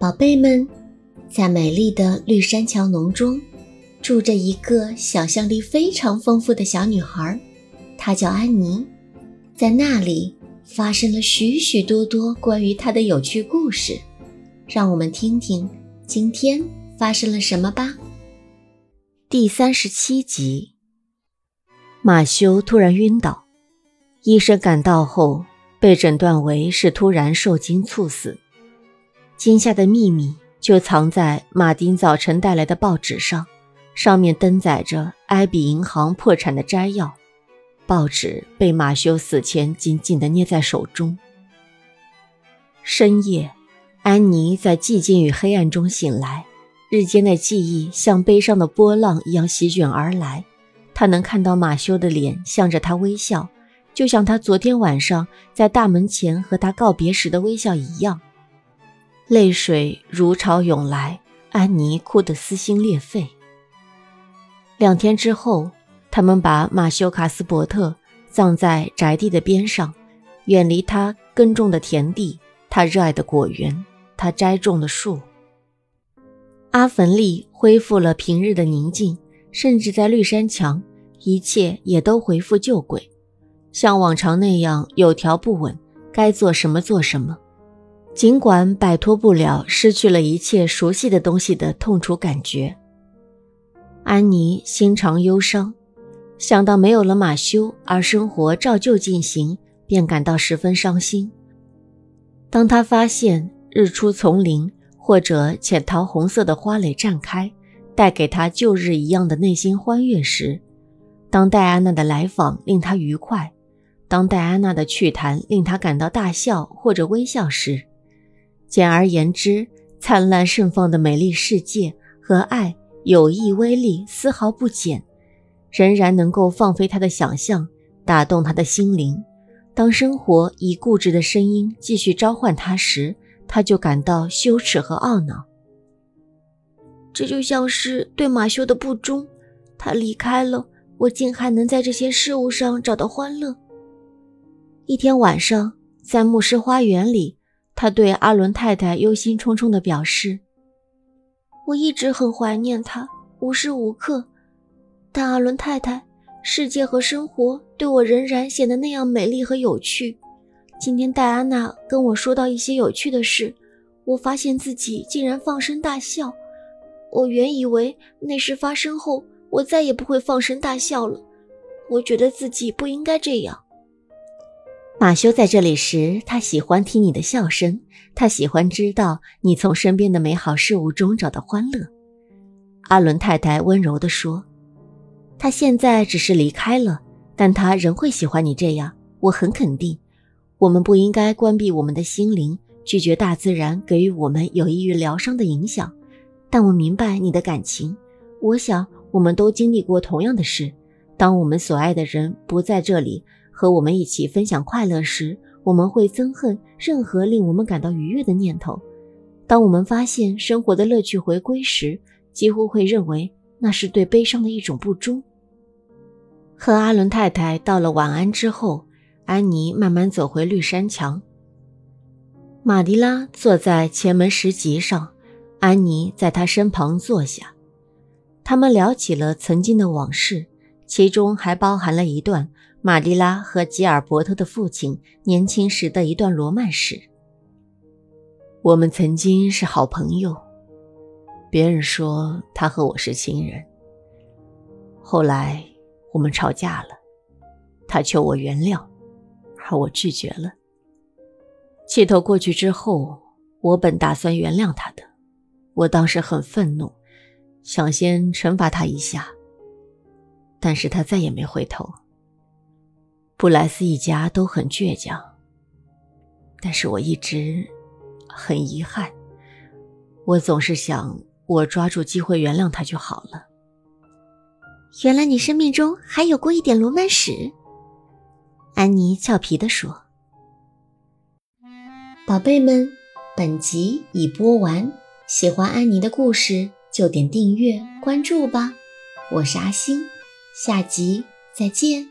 宝贝们，在美丽的绿山桥农庄，住着一个想象力非常丰富的小女孩，她叫安妮。在那里发生了许许多多关于她的有趣故事，让我们听听今天发生了什么吧。第三十七集，马修突然晕倒，医生赶到后被诊断为是突然受惊猝死。惊吓的秘密就藏在马丁早晨带来的报纸上，上面登载着埃比银行破产的摘要。报纸被马修死前紧紧地捏在手中。深夜，安妮在寂静与黑暗中醒来，日间的记忆像悲伤的波浪一样席卷而来。她能看到马修的脸向着她微笑，就像他昨天晚上在大门前和他告别时的微笑一样。泪水如潮涌来，安妮哭得撕心裂肺。两天之后，他们把马修·卡斯伯特葬在宅地的边上，远离他耕种的田地，他热爱的果园，他栽种的树。阿凡利恢复了平日的宁静，甚至在绿山墙，一切也都恢复旧轨，像往常那样有条不紊，该做什么做什么。尽管摆脱不了失去了一切熟悉的东西的痛楚感觉，安妮心肠忧伤，想到没有了马修而生活照旧进行，便感到十分伤心。当他发现日出丛林或者浅桃红色的花蕾绽开，带给他旧日一样的内心欢悦时，当戴安娜的来访令他愉快，当戴安娜的趣谈令他感到大笑或者微笑时，简而言之，灿烂盛放的美丽世界和爱、友谊威力丝毫不减，仍然能够放飞他的想象，打动他的心灵。当生活以固执的声音继续召唤他时，他就感到羞耻和懊恼。这就像是对马修的不忠，他离开了，我竟还能在这些事物上找到欢乐。一天晚上，在牧师花园里。他对阿伦太太忧心忡忡地表示：“我一直很怀念他，无时无刻。但阿伦太太，世界和生活对我仍然显得那样美丽和有趣。今天戴安娜跟我说到一些有趣的事，我发现自己竟然放声大笑。我原以为那事发生后，我再也不会放声大笑了。我觉得自己不应该这样。”马修在这里时，他喜欢听你的笑声，他喜欢知道你从身边的美好事物中找到欢乐。阿伦太太温柔地说：“他现在只是离开了，但他仍会喜欢你这样。我很肯定，我们不应该关闭我们的心灵，拒绝大自然给予我们有益于疗伤的影响。但我明白你的感情。我想，我们都经历过同样的事。当我们所爱的人不在这里。”和我们一起分享快乐时，我们会憎恨任何令我们感到愉悦的念头；当我们发现生活的乐趣回归时，几乎会认为那是对悲伤的一种不忠。和阿伦太太道了晚安之后，安妮慢慢走回绿山墙。马迪拉坐在前门石级上，安妮在她身旁坐下，他们聊起了曾经的往事，其中还包含了一段。玛丽拉和吉尔伯特的父亲年轻时的一段罗曼史。我们曾经是好朋友，别人说他和我是情人。后来我们吵架了，他求我原谅，而我拒绝了。气头过去之后，我本打算原谅他的，我当时很愤怒，想先惩罚他一下，但是他再也没回头。布莱斯一家都很倔强，但是我一直很遗憾。我总是想，我抓住机会原谅他就好了。原来你生命中还有过一点罗曼史，安妮俏皮地说：“宝贝们，本集已播完，喜欢安妮的故事就点订阅关注吧。我是阿星，下集再见。”